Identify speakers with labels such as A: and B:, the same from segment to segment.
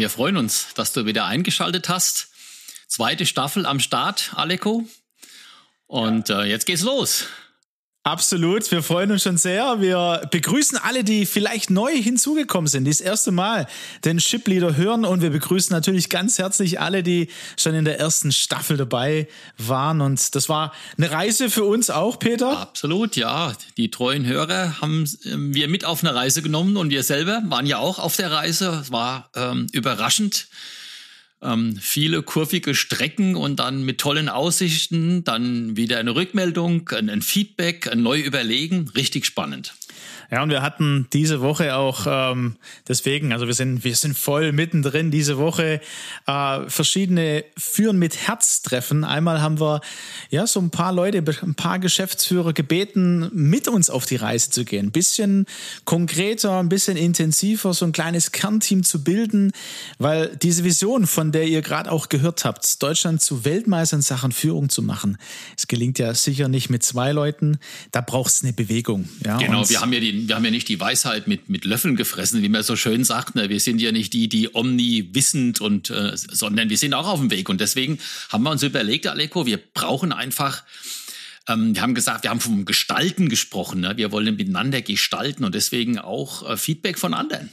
A: Wir freuen uns, dass du wieder eingeschaltet hast. Zweite Staffel am Start, Aleko. Und äh, jetzt geht's los.
B: Absolut, wir freuen uns schon sehr. Wir begrüßen alle, die vielleicht neu hinzugekommen sind, die das erste Mal den Ship Leader hören und wir begrüßen natürlich ganz herzlich alle, die schon in der ersten Staffel dabei waren und das war eine Reise für uns auch, Peter.
A: Absolut, ja. Die treuen Hörer haben ähm, wir mit auf eine Reise genommen und wir selber waren ja auch auf der Reise. Es war ähm, überraschend ähm, viele kurvige Strecken und dann mit tollen Aussichten, dann wieder eine Rückmeldung, ein, ein Feedback, ein neu überlegen, richtig spannend.
B: Ja, und wir hatten diese Woche auch ähm, deswegen, also wir sind wir sind voll mittendrin diese Woche äh, verschiedene Führen mit Herz Treffen. Einmal haben wir ja so ein paar Leute, ein paar Geschäftsführer gebeten, mit uns auf die Reise zu gehen, ein bisschen konkreter, ein bisschen intensiver, so ein kleines Kernteam zu bilden, weil diese Vision, von der ihr gerade auch gehört habt, Deutschland zu Weltmeister in Sachen Führung zu machen, es gelingt ja sicher nicht mit zwei Leuten. Da braucht es eine Bewegung. Ja,
A: genau, wir haben ja die wir haben ja nicht die Weisheit mit, mit Löffeln gefressen, wie man so schön sagt. Ne? Wir sind ja nicht die, die omniwissend und, äh, sondern wir sind auch auf dem Weg. Und deswegen haben wir uns überlegt, Aleko, wir brauchen einfach ähm, wir haben gesagt, wir haben vom Gestalten gesprochen. Ne? Wir wollen miteinander gestalten und deswegen auch äh, Feedback von anderen.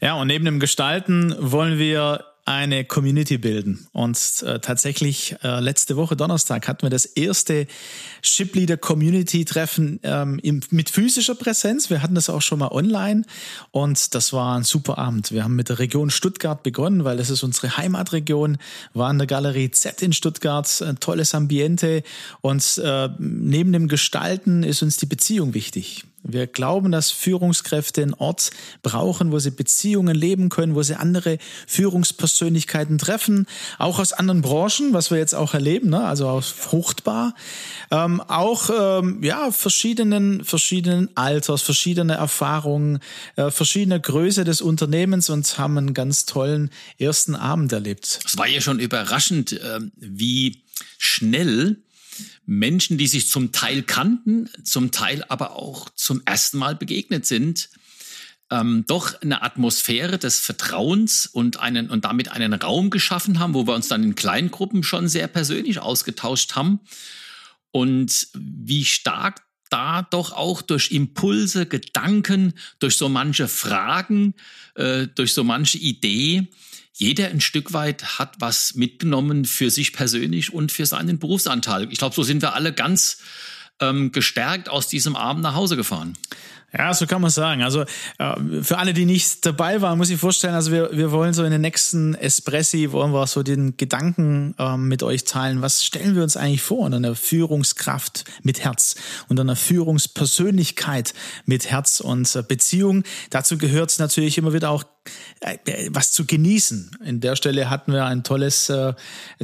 B: Ja, und neben dem Gestalten wollen wir eine Community bilden. Und äh, tatsächlich äh, letzte Woche Donnerstag hatten wir das erste Shipleader Community Treffen ähm, im, mit physischer Präsenz. Wir hatten das auch schon mal online und das war ein super Abend. Wir haben mit der Region Stuttgart begonnen, weil das ist unsere Heimatregion, war in der Galerie Z in Stuttgart, ein tolles Ambiente und äh, neben dem Gestalten ist uns die Beziehung wichtig. Wir glauben, dass Führungskräfte einen Ort brauchen, wo sie Beziehungen leben können, wo sie andere Führungspersönlichkeiten treffen, auch aus anderen Branchen, was wir jetzt auch erleben, ne? also aus fruchtbar, ähm, auch ähm, ja verschiedenen verschiedenen Alters, verschiedene Erfahrungen, äh, verschiedene Größe des Unternehmens und haben einen ganz tollen ersten Abend erlebt.
A: Es war ja schon überraschend, äh, wie schnell Menschen, die sich zum Teil kannten, zum Teil aber auch zum ersten Mal begegnet sind, ähm, doch eine Atmosphäre des Vertrauens und einen und damit einen Raum geschaffen haben, wo wir uns dann in Kleingruppen schon sehr persönlich ausgetauscht haben. Und wie stark da doch auch durch Impulse, Gedanken, durch so manche Fragen, äh, durch so manche Idee jeder ein Stück weit hat was mitgenommen für sich persönlich und für seinen Berufsanteil. Ich glaube, so sind wir alle ganz ähm, gestärkt aus diesem Abend nach Hause gefahren.
B: Ja, so kann man sagen. Also äh, für alle, die nicht dabei waren, muss ich vorstellen, also wir, wir wollen so in den nächsten Espressi, wollen wir so den Gedanken ähm, mit euch teilen. Was stellen wir uns eigentlich vor unter einer Führungskraft mit Herz, unter einer Führungspersönlichkeit mit Herz und äh, Beziehung? Dazu gehört es natürlich immer wieder auch was zu genießen. In der Stelle hatten wir ein tolles, äh,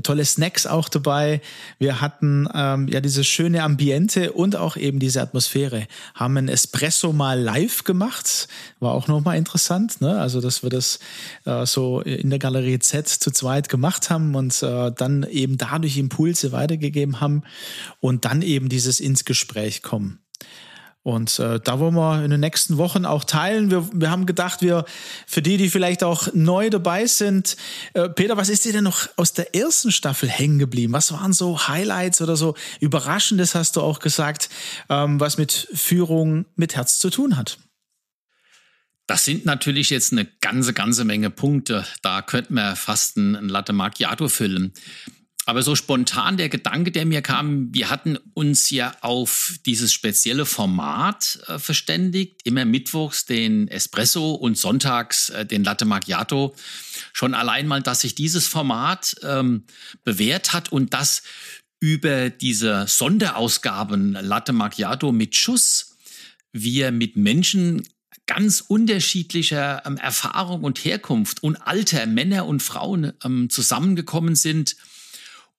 B: tolle Snacks auch dabei. Wir hatten ähm, ja dieses schöne Ambiente und auch eben diese Atmosphäre. Haben ein Espresso mal live gemacht, war auch nochmal interessant. Ne? Also dass wir das äh, so in der Galerie Z zu zweit gemacht haben und äh, dann eben dadurch Impulse weitergegeben haben und dann eben dieses ins Gespräch kommen. Und äh, da wollen wir in den nächsten Wochen auch teilen. Wir, wir haben gedacht, wir für die, die vielleicht auch neu dabei sind, äh, Peter, was ist dir denn noch aus der ersten Staffel hängen geblieben? Was waren so Highlights oder so Überraschendes, hast du auch gesagt, ähm, was mit Führung mit Herz zu tun hat?
A: Das sind natürlich jetzt eine ganze, ganze Menge Punkte. Da könnten wir fast ein, Latte Macchiato füllen. Aber so spontan der Gedanke, der mir kam, wir hatten uns ja auf dieses spezielle Format äh, verständigt, immer mittwochs den Espresso und sonntags äh, den Latte Macchiato. Schon allein mal, dass sich dieses Format ähm, bewährt hat und dass über diese Sonderausgaben Latte Macchiato mit Schuss wir mit Menschen ganz unterschiedlicher ähm, Erfahrung und Herkunft und Alter, Männer und Frauen ähm, zusammengekommen sind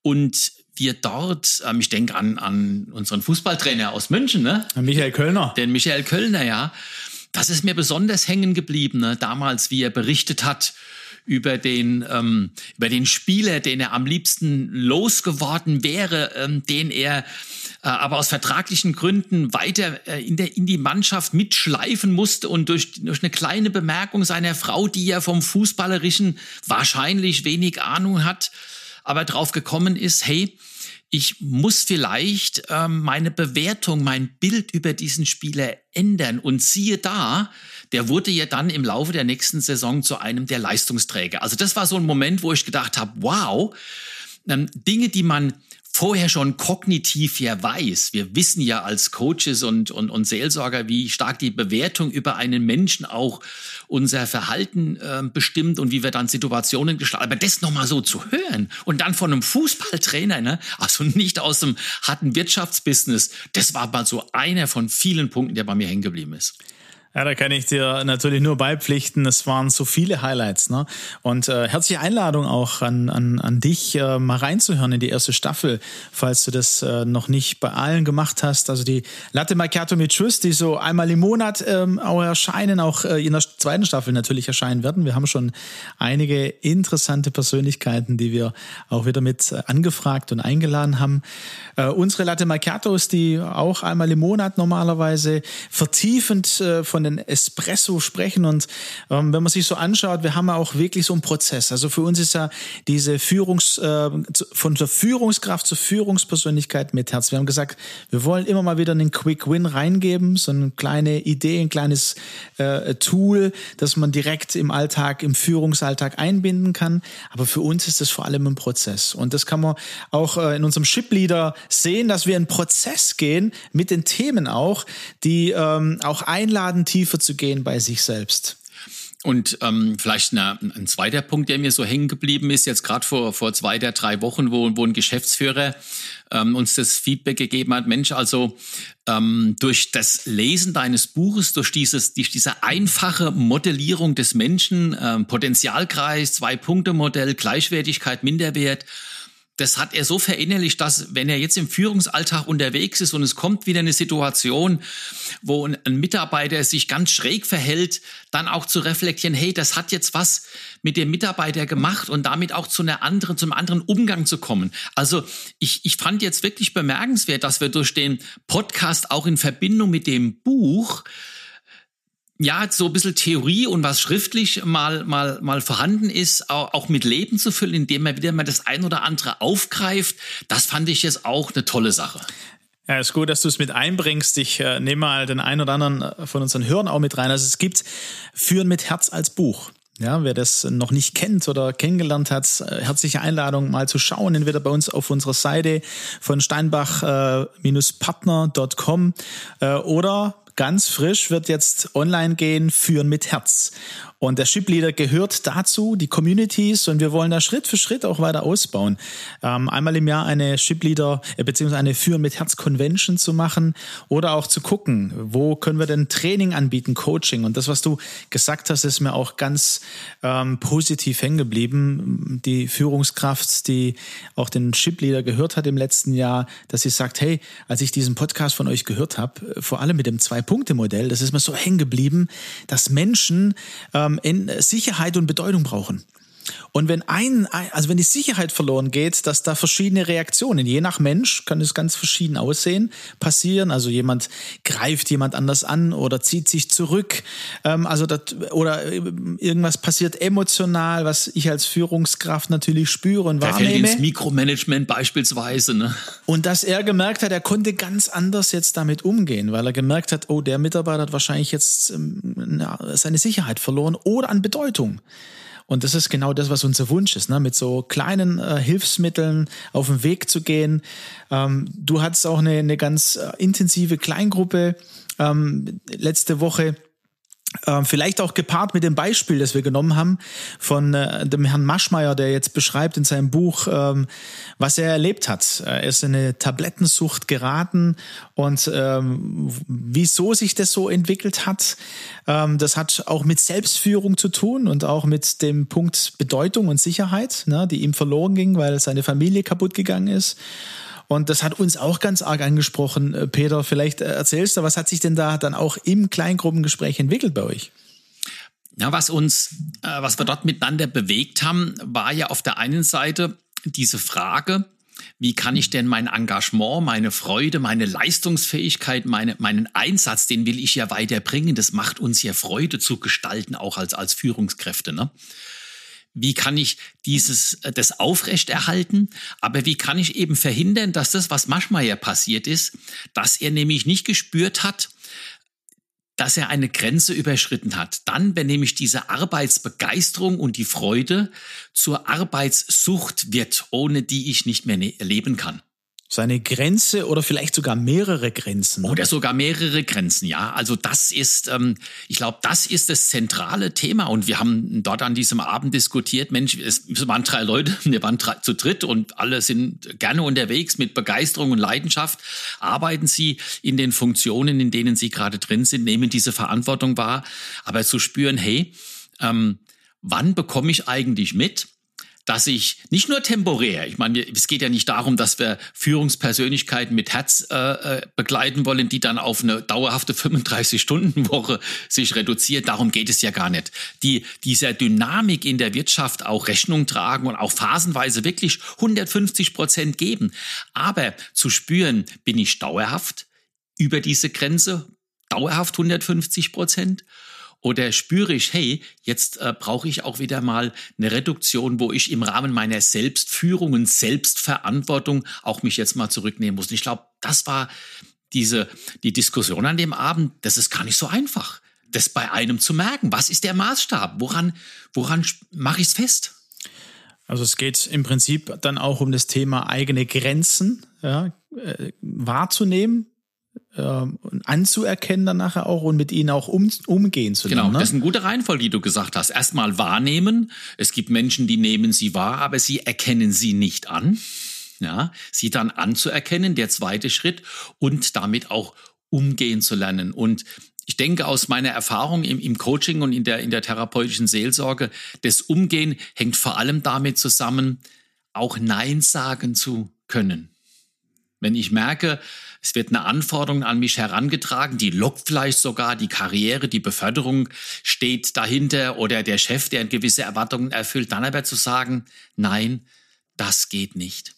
A: und wir dort, ähm, ich denke an, an unseren Fußballtrainer aus München, ne?
B: Michael Kölner.
A: Den Michael Kölner, ja. Das ist mir besonders hängen geblieben, ne? damals, wie er berichtet hat über den, ähm, über den Spieler, den er am liebsten losgeworden wäre, ähm, den er äh, aber aus vertraglichen Gründen weiter äh, in, der, in die Mannschaft mitschleifen musste und durch, durch eine kleine Bemerkung seiner Frau, die ja vom Fußballerischen wahrscheinlich wenig Ahnung hat, aber drauf gekommen ist, hey, ich muss vielleicht ähm, meine Bewertung, mein Bild über diesen Spieler ändern. Und siehe da, der wurde ja dann im Laufe der nächsten Saison zu einem der Leistungsträger. Also das war so ein Moment, wo ich gedacht habe, wow, ähm, Dinge, die man vorher schon kognitiv ja weiß. Wir wissen ja als Coaches und, und, und Seelsorger, wie stark die Bewertung über einen Menschen auch unser Verhalten äh, bestimmt und wie wir dann Situationen gestalten. Aber das nochmal so zu hören und dann von einem Fußballtrainer, ne? also nicht aus dem harten Wirtschaftsbusiness, das war mal so einer von vielen Punkten, der bei mir hängen geblieben ist.
B: Ja, da kann ich dir natürlich nur beipflichten. Es waren so viele Highlights. Ne? Und äh, herzliche Einladung auch an, an, an dich, äh, mal reinzuhören in die erste Staffel, falls du das äh, noch nicht bei allen gemacht hast. Also die Latte Macchiato mit Schuss, die so einmal im Monat ähm, auch erscheinen, auch äh, in der zweiten Staffel natürlich erscheinen werden. Wir haben schon einige interessante Persönlichkeiten, die wir auch wieder mit äh, angefragt und eingeladen haben. Äh, unsere Latte Macchiatos, die auch einmal im Monat normalerweise vertiefend äh, von den Espresso sprechen. Und ähm, wenn man sich so anschaut, wir haben ja auch wirklich so einen Prozess. Also für uns ist ja diese Führungs, äh, von der Führungskraft zur Führungspersönlichkeit mit Herz. Wir haben gesagt, wir wollen immer mal wieder einen Quick Win reingeben, so eine kleine Idee, ein kleines äh, Tool, das man direkt im Alltag, im Führungsalltag einbinden kann. Aber für uns ist das vor allem ein Prozess. Und das kann man auch äh, in unserem Ship Leader sehen, dass wir einen Prozess gehen mit den Themen auch, die ähm, auch einladen, tiefer zu gehen bei sich selbst.
A: Und ähm, vielleicht eine, ein zweiter Punkt, der mir so hängen geblieben ist, jetzt gerade vor, vor zwei der drei Wochen, wo, wo ein Geschäftsführer ähm, uns das Feedback gegeben hat, Mensch, also ähm, durch das Lesen deines Buches, durch, dieses, durch diese einfache Modellierung des Menschen, ähm, Potenzialkreis, Zwei-Punkte-Modell, Gleichwertigkeit, Minderwert, das hat er so verinnerlicht, dass wenn er jetzt im Führungsalltag unterwegs ist und es kommt wieder eine Situation, wo ein, Mitarbeiter sich ganz schräg verhält, dann auch zu reflektieren, hey, das hat jetzt was mit dem Mitarbeiter gemacht und damit auch zu einer anderen, zum anderen Umgang zu kommen. Also ich, ich fand jetzt wirklich bemerkenswert, dass wir durch den Podcast auch in Verbindung mit dem Buch ja, so ein bisschen Theorie und was schriftlich mal, mal, mal vorhanden ist, auch mit Leben zu füllen, indem man wieder mal das ein oder andere aufgreift, das fand ich jetzt auch eine tolle Sache.
B: Ja, ist gut, dass du es mit einbringst. Ich äh, nehme mal den einen oder anderen äh, von unseren Hörern auch mit rein. Also es gibt Führen mit Herz als Buch. Ja, wer das noch nicht kennt oder kennengelernt hat, äh, herzliche Einladung mal zu schauen, entweder bei uns auf unserer Seite von steinbach-partner.com äh, oder ganz frisch wird jetzt online gehen, Führen mit Herz. Und der Shipleader gehört dazu, die Communities, und wir wollen da Schritt für Schritt auch weiter ausbauen. Ähm, einmal im Jahr eine Shipleader äh, beziehungsweise eine Führen mit Herz Convention zu machen oder auch zu gucken, wo können wir denn Training anbieten, Coaching. Und das, was du gesagt hast, ist mir auch ganz ähm, positiv hängen geblieben. Die Führungskraft, die auch den Shipleader gehört hat im letzten Jahr, dass sie sagt, hey, als ich diesen Podcast von euch gehört habe, vor allem mit dem Zwei-Punkte-Modell, das ist mir so hängen geblieben, dass Menschen ähm, ähm, Sicherheit und Bedeutung brauchen. Und wenn ein, also wenn die Sicherheit verloren geht, dass da verschiedene Reaktionen, je nach Mensch kann es ganz verschieden aussehen, passieren. Also jemand greift jemand anders an oder zieht sich zurück. Ähm, also das, oder irgendwas passiert emotional, was ich als Führungskraft natürlich spüre und wahrnehme.
A: Da fällt ins Mikromanagement beispielsweise. Ne?
B: Und dass er gemerkt hat, er konnte ganz anders jetzt damit umgehen, weil er gemerkt hat, oh, der Mitarbeiter hat wahrscheinlich jetzt ähm, seine Sicherheit verloren oder an Bedeutung. Und das ist genau das, was unser Wunsch ist, ne? mit so kleinen äh, Hilfsmitteln auf den Weg zu gehen. Ähm, du hattest auch eine, eine ganz äh, intensive Kleingruppe ähm, letzte Woche vielleicht auch gepaart mit dem Beispiel, das wir genommen haben von äh, dem Herrn Maschmeyer, der jetzt beschreibt in seinem Buch, ähm, was er erlebt hat. Er ist in eine Tablettensucht geraten und ähm, wieso sich das so entwickelt hat, ähm, das hat auch mit Selbstführung zu tun und auch mit dem Punkt Bedeutung und Sicherheit, ne, die ihm verloren ging, weil seine Familie kaputt gegangen ist. Und das hat uns auch ganz arg angesprochen. Äh, Peter, vielleicht äh, erzählst du, was hat sich denn da dann auch im Kleingruppengespräch entwickelt bei euch?
A: Ja, was uns, äh, was wir dort miteinander bewegt haben, war ja auf der einen Seite diese Frage, wie kann ich denn mein Engagement, meine Freude, meine Leistungsfähigkeit, meine, meinen Einsatz, den will ich ja weiterbringen. Das macht uns ja Freude zu gestalten, auch als, als Führungskräfte. Ne? Wie kann ich dieses, äh, das aufrechterhalten, aber wie kann ich eben verhindern, dass das, was Maschmeyer passiert ist, dass er nämlich nicht gespürt hat, dass er eine Grenze überschritten hat. Dann, wenn nämlich diese Arbeitsbegeisterung und die Freude zur Arbeitssucht wird, ohne die ich nicht mehr ne-, leben kann.
B: Seine Grenze oder vielleicht sogar mehrere Grenzen.
A: Oder sogar mehrere Grenzen, ja. Also das ist, ähm, ich glaube, das ist das zentrale Thema. Und wir haben dort an diesem Abend diskutiert, Mensch, es waren drei Leute, wir waren drei, zu dritt und alle sind gerne unterwegs mit Begeisterung und Leidenschaft. Arbeiten sie in den Funktionen, in denen sie gerade drin sind, nehmen diese Verantwortung wahr. Aber zu spüren, hey, ähm, wann bekomme ich eigentlich mit, dass ich nicht nur temporär, ich meine, es geht ja nicht darum, dass wir Führungspersönlichkeiten mit Herz äh, äh begleiten wollen, die dann auf eine dauerhafte 35-Stunden-Woche sich reduziert. Darum geht es ja gar nicht. Die dieser Dynamik in der Wirtschaft auch Rechnung tragen und auch phasenweise wirklich 150 Prozent geben. Aber zu spüren, bin ich dauerhaft über diese Grenze, dauerhaft 150 Prozent oder spüre ich, hey, jetzt äh, brauche ich auch wieder mal eine Reduktion, wo ich im Rahmen meiner Selbstführung und Selbstverantwortung auch mich jetzt mal zurücknehmen muss. Und ich glaube, das war diese, die Diskussion an dem Abend, das ist gar nicht so einfach, das bei einem zu merken. Was ist der Maßstab? Woran, woran mache ich es fest?
B: Also es geht im Prinzip dann auch um das Thema eigene Grenzen ja, äh, wahrzunehmen, ähm, anzuerkennen dann nachher auch und mit ihnen auch um, umgehen zu
A: lernen. Genau, das ist eine gute Reihenfolge, die du gesagt hast. Erstmal wahrnehmen. Es gibt Menschen, die nehmen sie wahr, aber sie erkennen sie nicht an. Ja, sie dann anzuerkennen, der zweite Schritt und damit auch umgehen zu lernen. Und ich denke aus meiner Erfahrung im, im, Coaching und in der, in der therapeutischen Seelsorge, das Umgehen hängt vor allem damit zusammen, auch Nein sagen zu können. Wenn ich merke, es wird eine Anforderung an mich herangetragen, die lockt vielleicht sogar die Karriere, die Beförderung steht dahinter oder der Chef, der gewisse Erwartungen erfüllt, dann aber zu sagen, nein, das geht nicht.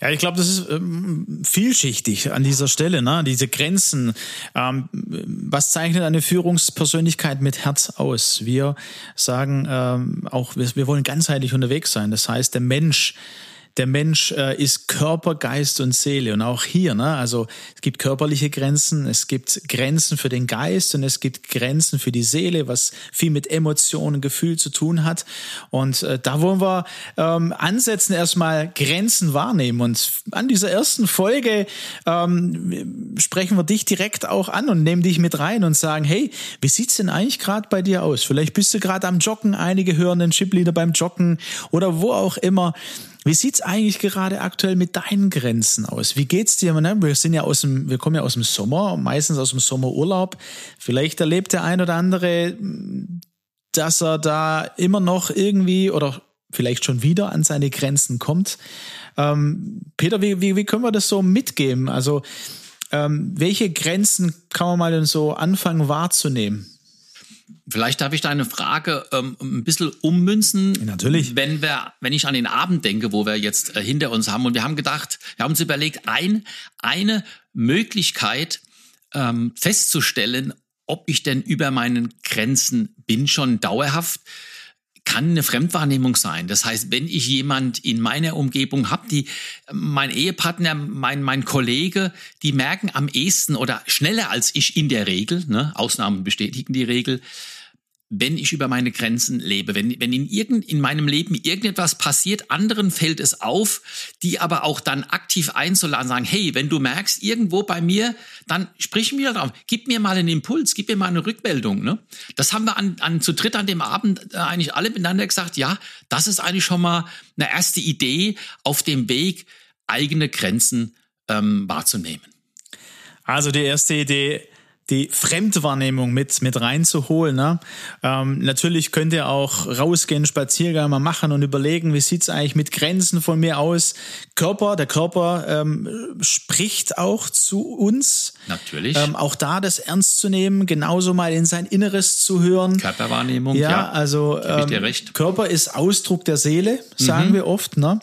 B: Ja, ich glaube, das ist ähm, vielschichtig an dieser Stelle, ne? diese Grenzen. Ähm, was zeichnet eine Führungspersönlichkeit mit Herz aus? Wir sagen ähm, auch, wir, wir wollen ganzheitlich unterwegs sein. Das heißt, der Mensch der Mensch äh, ist Körper, Geist und Seele. Und auch hier, ne, also es gibt körperliche Grenzen, es gibt Grenzen für den Geist und es gibt Grenzen für die Seele, was viel mit Emotionen, Gefühl zu tun hat. Und äh, da wollen wir ähm, ansetzen, erstmal Grenzen wahrnehmen. Und an dieser ersten Folge ähm, sprechen wir dich direkt auch an und nehmen dich mit rein und sagen, hey, wie sieht's denn eigentlich gerade bei dir aus? Vielleicht bist du gerade am Joggen, einige hören den Chipleader beim Joggen oder wo auch immer. Wie sieht's eigentlich gerade aktuell mit deinen Grenzen aus? Wie geht's dir? Wir sind ja aus dem, wir kommen ja aus dem Sommer, meistens aus dem Sommerurlaub. Vielleicht erlebt der ein oder andere, dass er da immer noch irgendwie oder vielleicht schon wieder an seine Grenzen kommt. Ähm, Peter, wie, wie, wie können wir das so mitgeben? Also, ähm, welche Grenzen kann man mal so anfangen wahrzunehmen?
A: Vielleicht darf ich deine Frage ähm, ein bisschen ummünzen.
B: Natürlich.
A: Wenn wir, wenn ich an den Abend denke, wo wir jetzt äh, hinter uns haben und wir haben gedacht, wir haben uns überlegt, ein, eine Möglichkeit ähm, festzustellen, ob ich denn über meinen Grenzen bin, schon dauerhaft, kann eine Fremdwahrnehmung sein. Das heißt, wenn ich jemand in meiner Umgebung habe, die mein Ehepartner, mein mein Kollege, die merken am ehesten oder schneller als ich in der Regel, ne, Ausnahmen bestätigen die Regel, wenn ich über meine Grenzen lebe. Wenn, wenn in, irgend, in meinem Leben irgendetwas passiert, anderen fällt es auf, die aber auch dann aktiv einzuladen, sagen, hey, wenn du merkst, irgendwo bei mir, dann sprich mir drauf, gib mir mal einen Impuls, gib mir mal eine Rückmeldung. Ne? Das haben wir an, an, zu dritt an dem Abend äh, eigentlich alle miteinander gesagt, ja, das ist eigentlich schon mal eine erste Idee auf dem Weg, eigene Grenzen ähm, wahrzunehmen.
B: Also die erste Idee, die Fremdwahrnehmung mit, mit reinzuholen. Ne? Ähm, natürlich könnt ihr auch rausgehen, Spaziergang mal machen und überlegen, wie sieht's eigentlich mit Grenzen von mir aus. Körper, der Körper ähm, spricht auch zu uns.
A: Natürlich.
B: Ähm, auch da das ernst zu nehmen, genauso mal in sein Inneres zu hören.
A: Körperwahrnehmung,
B: ja.
A: ja
B: also ähm, Körper ist Ausdruck der Seele, sagen mhm. wir oft. Ne?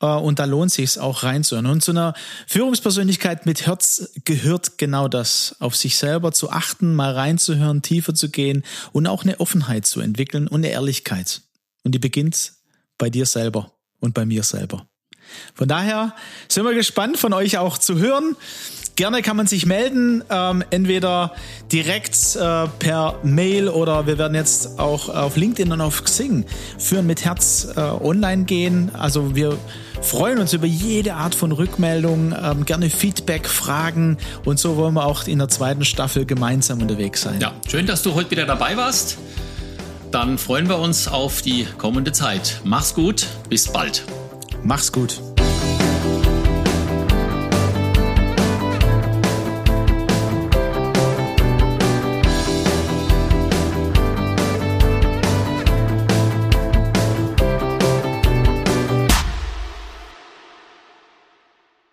B: Äh, und da lohnt sich auch reinzuhören. Und zu einer Führungspersönlichkeit mit Herz gehört genau das, auf sich selber zu achten, mal reinzuhören, tiefer zu gehen und auch eine Offenheit zu entwickeln und eine Ehrlichkeit. Und die beginnt bei dir selber und bei mir selber. Von daher sind wir gespannt, von euch auch zu hören. Gerne kann man sich melden, ähm, entweder direkt äh, per Mail oder wir werden jetzt auch auf LinkedIn und auf Xing führen mit Herz äh, online gehen. Also wir freuen uns über jede Art von Rückmeldung, ähm, gerne Feedback, Fragen und so wollen wir auch in der zweiten Staffel gemeinsam unterwegs sein.
A: Ja, schön, dass du heute wieder dabei warst. Dann freuen wir uns auf die kommende Zeit. Mach's gut, bis bald.
B: Mach's gut.